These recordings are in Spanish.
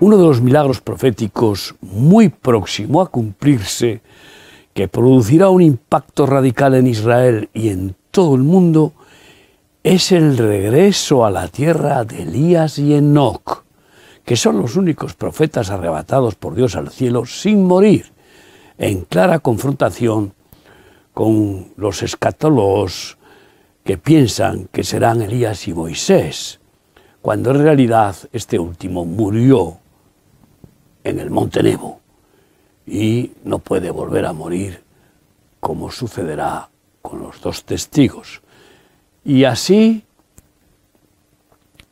uno de los milagros proféticos muy próximo a cumplirse, que producirá un impacto radical en Israel y en todo el mundo, es el regreso a la tierra de Elías y Enoch, que son los únicos profetas arrebatados por Dios al cielo sin morir, en clara confrontación con los escatólogos que piensan que serán Elías y Moisés, cuando en realidad este último murió en el monte Nebo y no puede volver a morir como sucederá con los dos testigos. Y así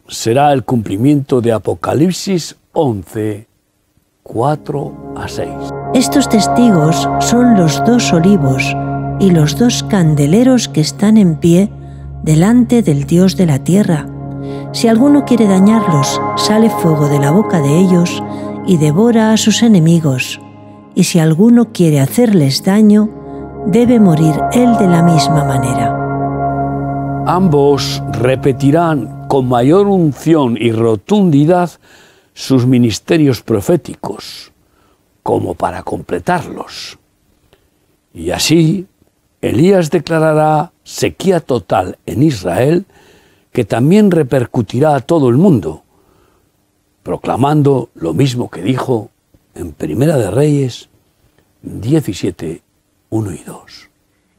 será el cumplimiento de Apocalipsis 11, 4 a 6. Estos testigos son los dos olivos y los dos candeleros que están en pie delante del Dios de la tierra. Si alguno quiere dañarlos, sale fuego de la boca de ellos y devora a sus enemigos. Y si alguno quiere hacerles daño, debe morir él de la misma manera. Ambos repetirán con mayor unción y rotundidad sus ministerios proféticos, como para completarlos. Y así Elías declarará sequía total en Israel que también repercutirá a todo el mundo, proclamando lo mismo que dijo en Primera de Reyes 17, 1 y 2.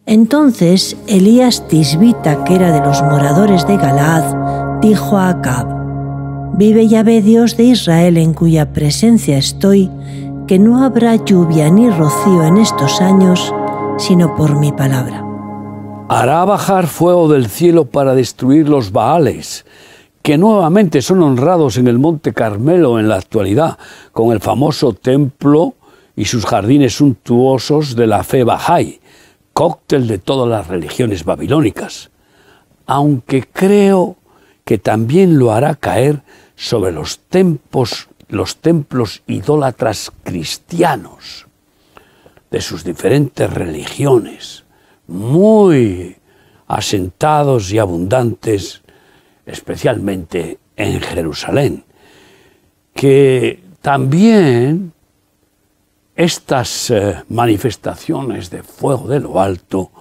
Entonces Elías Tisbita, que era de los moradores de Galaad, dijo a Acab, Vive Yahvé Dios de Israel en cuya presencia estoy, que no habrá lluvia ni rocío en estos años, sino por mi palabra. Hará bajar fuego del cielo para destruir los Baales, que nuevamente son honrados en el monte Carmelo en la actualidad, con el famoso templo y sus jardines suntuosos de la fe Bahá'í, cóctel de todas las religiones babilónicas, aunque creo que también lo hará caer sobre los templos, los templos idólatras cristianos de sus diferentes religiones, muy asentados y abundantes, especialmente en Jerusalén, que también estas eh, manifestaciones de fuego de lo alto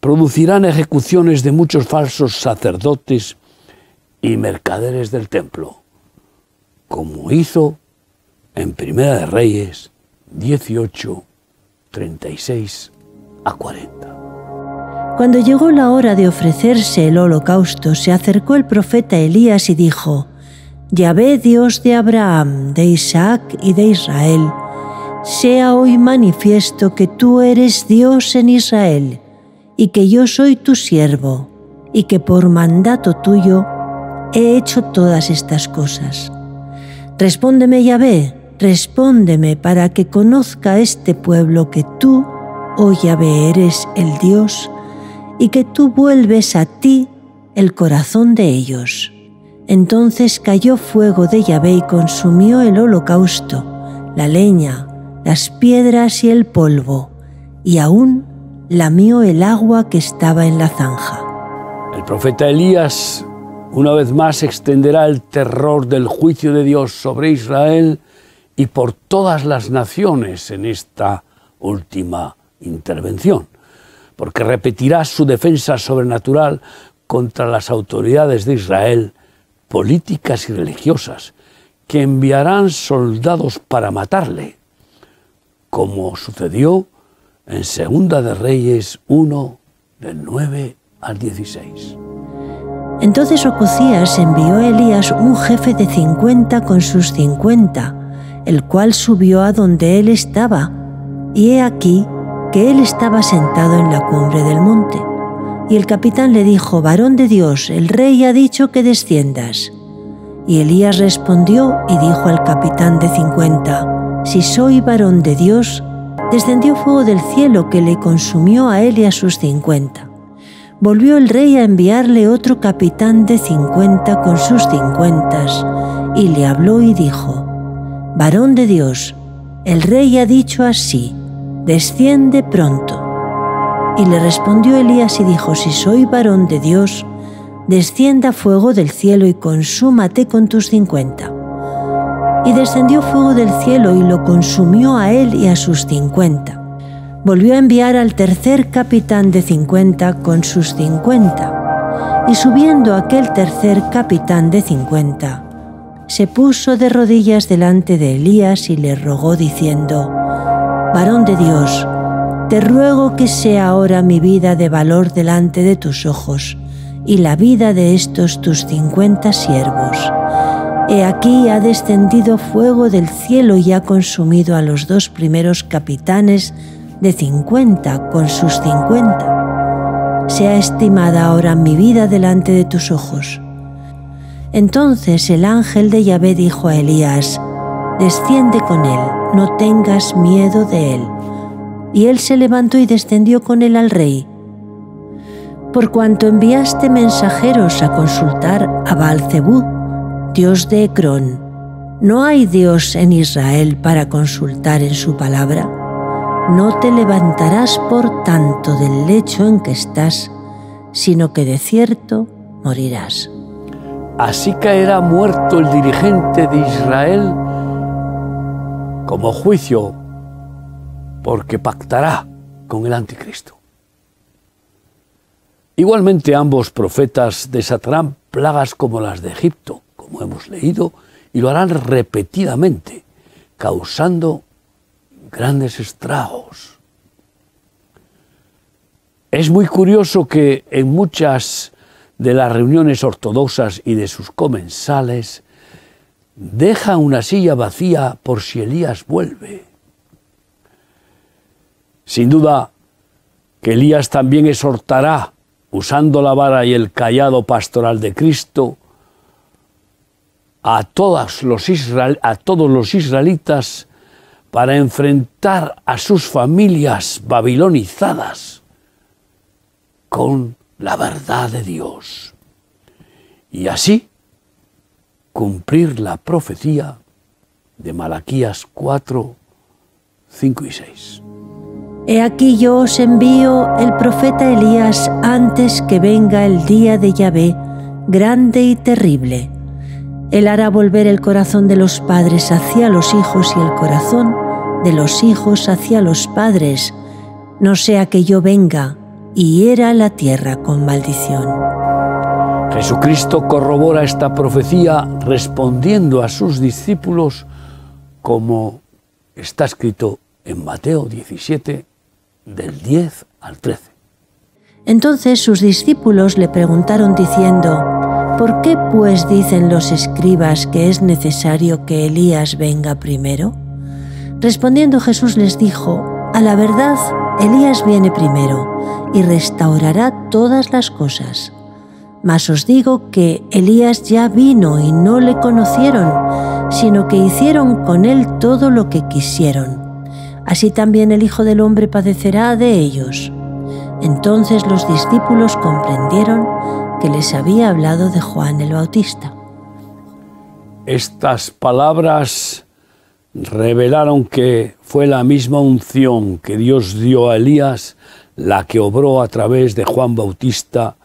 producirán ejecuciones de muchos falsos sacerdotes y mercaderes del templo, como hizo en Primera de Reyes 18, 36 a 40. Cuando llegó la hora de ofrecerse el holocausto, se acercó el profeta Elías y dijo, Yahvé Dios de Abraham, de Isaac y de Israel, sea hoy manifiesto que tú eres Dios en Israel, y que yo soy tu siervo, y que por mandato tuyo he hecho todas estas cosas. Respóndeme, Yahvé, respóndeme para que conozca este pueblo que tú, oh Yahvé, eres el Dios, y que tú vuelves a ti el corazón de ellos. Entonces cayó fuego de Yahvé y consumió el holocausto, la leña, las piedras y el polvo, y aún lamió el agua que estaba en la zanja. El profeta Elías una vez más extenderá el terror del juicio de Dios sobre Israel y por todas las naciones en esta última intervención, porque repetirá su defensa sobrenatural contra las autoridades de Israel, políticas y religiosas, que enviarán soldados para matarle como sucedió en Segunda de Reyes 1, del 9 al 16. Entonces Ococías envió a Elías un jefe de cincuenta con sus cincuenta, el cual subió a donde él estaba, y he aquí que él estaba sentado en la cumbre del monte. Y el capitán le dijo, varón de Dios, el rey ha dicho que desciendas. Y Elías respondió y dijo al capitán de cincuenta, si soy varón de Dios, descendió fuego del cielo que le consumió a él y a sus cincuenta. Volvió el rey a enviarle otro capitán de cincuenta con sus cincuentas, y le habló y dijo, Varón de Dios, el rey ha dicho así, desciende pronto. Y le respondió Elías y dijo, Si soy varón de Dios, descienda fuego del cielo y consúmate con tus cincuenta. Y descendió fuego del cielo y lo consumió a él y a sus cincuenta. Volvió a enviar al tercer capitán de cincuenta con sus cincuenta, y subiendo aquel tercer capitán de cincuenta, se puso de rodillas delante de Elías y le rogó diciendo, Varón de Dios, te ruego que sea ahora mi vida de valor delante de tus ojos y la vida de estos tus cincuenta siervos. He aquí ha descendido fuego del cielo y ha consumido a los dos primeros capitanes de cincuenta con sus cincuenta. Sea estimada ahora mi vida delante de tus ojos. Entonces el ángel de Yahvé dijo a Elías, Desciende con él, no tengas miedo de él. Y él se levantó y descendió con él al rey. Por cuanto enviaste mensajeros a consultar a Baalzebú, dios de Ecrón, ¿no hay Dios en Israel para consultar en su palabra? No te levantarás por tanto del lecho en que estás, sino que de cierto morirás. Así caerá muerto el dirigente de Israel como juicio, porque pactará con el anticristo. Igualmente ambos profetas desatarán plagas como las de Egipto, como hemos leído, y lo harán repetidamente, causando grandes estragos. Es muy curioso que en muchas de las reuniones ortodoxas y de sus comensales deja una silla vacía por si Elías vuelve. Sin duda que Elías también exhortará, usando la vara y el callado pastoral de Cristo, a, todos los a todos los israelitas para enfrentar a sus familias babilonizadas con la verdad de Dios. Y así cumplir la profecía de Malaquías 4, 5 y 6. He aquí yo os envío el profeta Elías antes que venga el día de Yahvé, grande y terrible. Él hará volver el corazón de los padres hacia los hijos y el corazón de los hijos hacia los padres, no sea que yo venga y hiera la tierra con maldición. Jesucristo corrobora esta profecía respondiendo a sus discípulos como está escrito en Mateo 17, del 10 al 13. Entonces sus discípulos le preguntaron diciendo, ¿por qué pues dicen los escribas que es necesario que Elías venga primero? Respondiendo Jesús les dijo, a la verdad, Elías viene primero y restaurará todas las cosas. Mas os digo que Elías ya vino y no le conocieron, sino que hicieron con él todo lo que quisieron. Así también el Hijo del Hombre padecerá de ellos. Entonces los discípulos comprendieron que les había hablado de Juan el Bautista. Estas palabras revelaron que fue la misma unción que Dios dio a Elías la que obró a través de Juan Bautista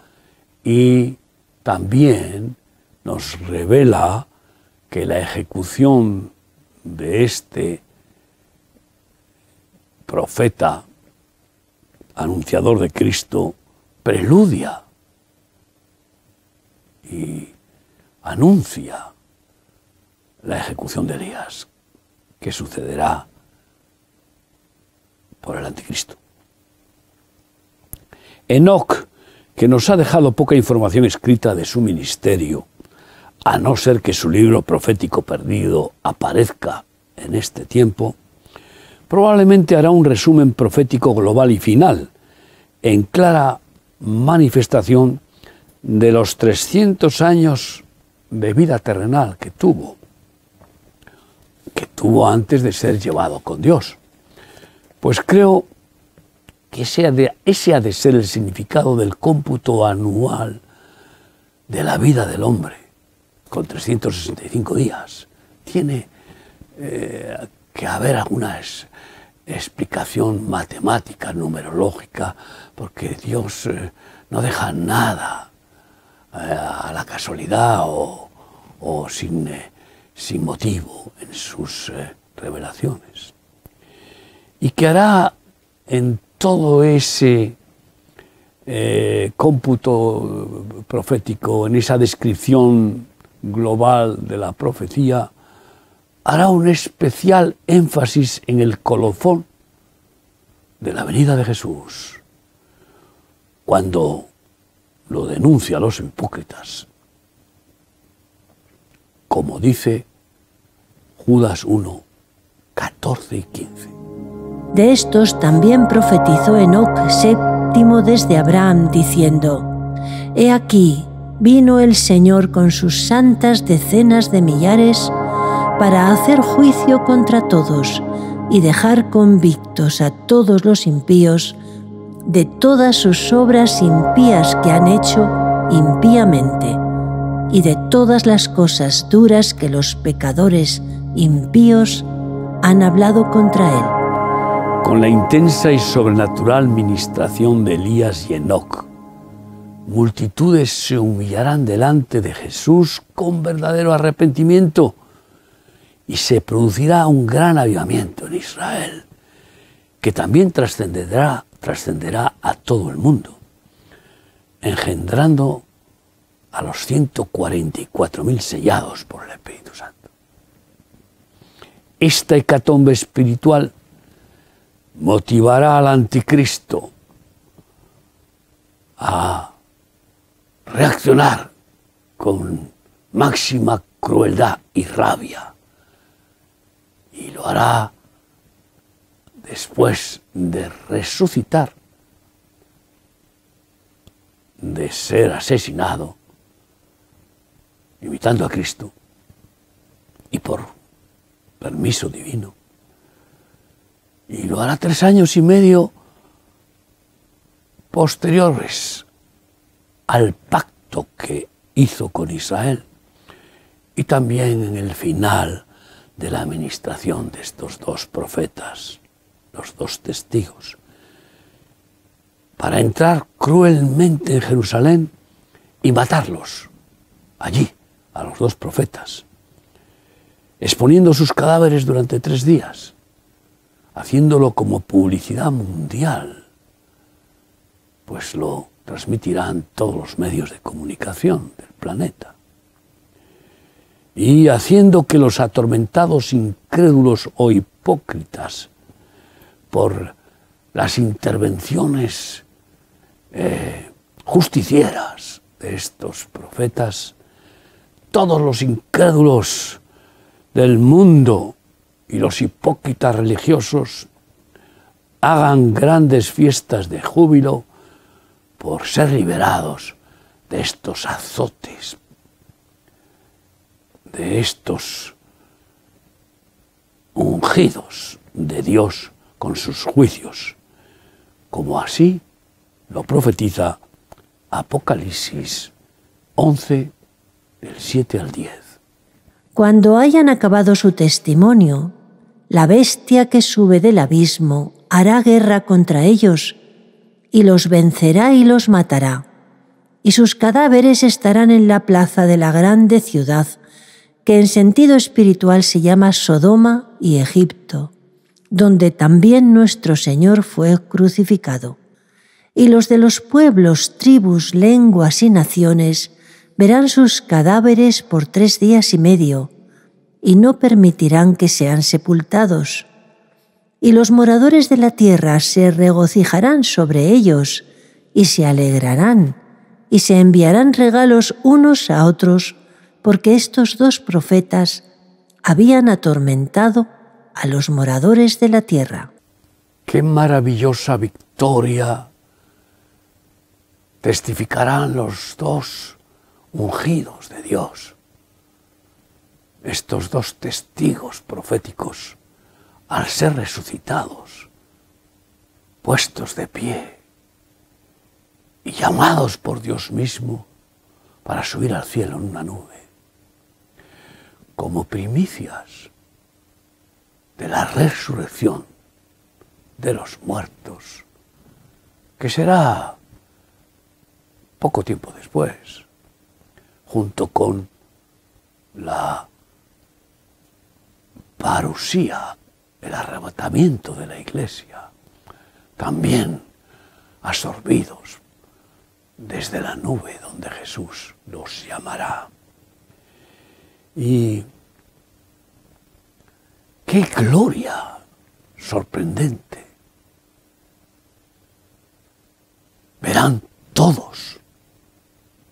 y también nos revela que la ejecución de este profeta anunciador de Cristo preludia y anuncia la ejecución de Elías, que sucederá por el anticristo. Enoch que nos ha dejado poca información escrita de su ministerio, a no ser que su libro profético perdido aparezca en este tiempo, probablemente hará un resumen profético global y final, en clara manifestación de los 300 años de vida terrenal que tuvo, que tuvo antes de ser llevado con Dios. Pues creo que ese ha, de, ese ha de ser el significado del cómputo anual de la vida del hombre, con 365 días. Tiene eh, que haber alguna explicación matemática, numerológica, porque Dios eh, no deja nada eh, a la casualidad o, sin, sin motivo en sus revelaciones. Y que hará en todo ese eh, cómputo profético, en esa descripción global de la profecía, hará un especial énfasis en el colofón de la venida de Jesús, cuando lo denuncia a los hipócritas, como dice Judas 1, 14 y 15. De estos también profetizó Enoc séptimo desde Abraham, diciendo, He aquí, vino el Señor con sus santas decenas de millares para hacer juicio contra todos y dejar convictos a todos los impíos de todas sus obras impías que han hecho impíamente y de todas las cosas duras que los pecadores impíos han hablado contra él. Con la intensa y sobrenatural ministración de Elías y Enoc, multitudes se humillarán delante de Jesús con verdadero arrepentimiento y se producirá un gran avivamiento en Israel, que también trascenderá, trascenderá a todo el mundo, engendrando a los 144.000 sellados por el Espíritu Santo. Esta hecatombe espiritual motivará al anticristo a reaccionar con máxima crueldad y rabia y lo hará después de resucitar, de ser asesinado, imitando a Cristo y por permiso divino. Hará tres años y medio posteriores al pacto que hizo con Israel y también en el final de la administración de estos dos profetas, los dos testigos, para entrar cruelmente en Jerusalén y matarlos allí, a los dos profetas, exponiendo sus cadáveres durante tres días, haciéndolo como publicidad mundial, pues lo transmitirán todos los medios de comunicación del planeta. Y haciendo que los atormentados incrédulos o hipócritas por las intervenciones eh, justicieras de estos profetas, todos los incrédulos del mundo y los hipócritas religiosos hagan grandes fiestas de júbilo por ser liberados de estos azotes de estos ungidos de Dios con sus juicios, como así lo profetiza Apocalipsis 11, del 7 al 10. Cuando hayan acabado su testimonio, la bestia que sube del abismo hará guerra contra ellos y los vencerá y los matará, y sus cadáveres estarán en la plaza de la grande ciudad que en sentido espiritual se llama Sodoma y Egipto, donde también nuestro Señor fue crucificado. Y los de los pueblos, tribus, lenguas y naciones verán sus cadáveres por tres días y medio, y no permitirán que sean sepultados. Y los moradores de la tierra se regocijarán sobre ellos, y se alegrarán, y se enviarán regalos unos a otros, porque estos dos profetas habían atormentado a los moradores de la tierra. Qué maravillosa victoria testificarán los dos ungidos de Dios, estos dos testigos proféticos, al ser resucitados, puestos de pie y llamados por Dios mismo para subir al cielo en una nube como primicias de la resurrección de los muertos, que será poco tiempo después, junto con la parusía, el arrebatamiento de la iglesia, también absorbidos desde la nube donde Jesús los llamará. Y qué gloria sorprendente. Verán todos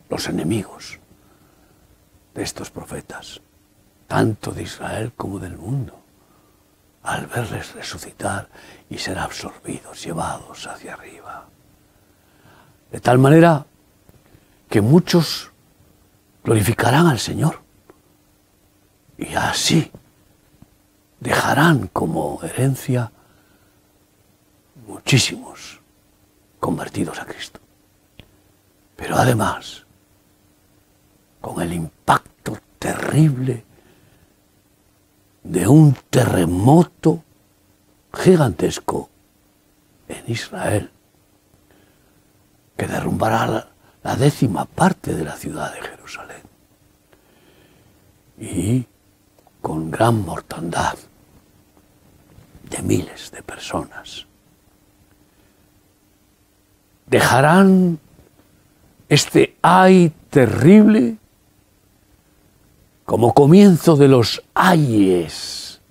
los enemigos de estos profetas, tanto de Israel como del mundo, al verles resucitar y ser absorbidos, llevados hacia arriba. De tal manera que muchos glorificarán al Señor y así dejarán como herencia muchísimos convertidos a Cristo. Pero además, con el impacto terrible de un terremoto gigantesco en Israel, que derrumbará la, décima parte de la ciudad de Jerusalén. Y con gran mortandad de miles de personas. Dejarán este ay terrible como comienzo de los ayes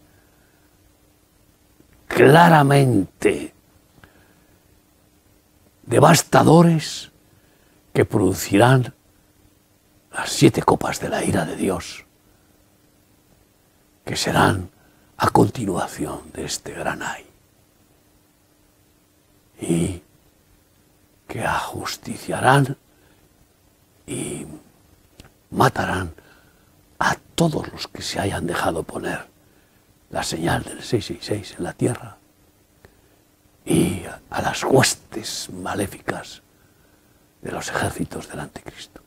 claramente devastadores que producirán las siete copas de la ira de Dios, que serán a continuación de este gran ay, y que ajusticiarán y matarán a todos los que se hayan dejado poner la señal del 666 en la tierra y a las huestes maléficas de los ejércitos del anticristo.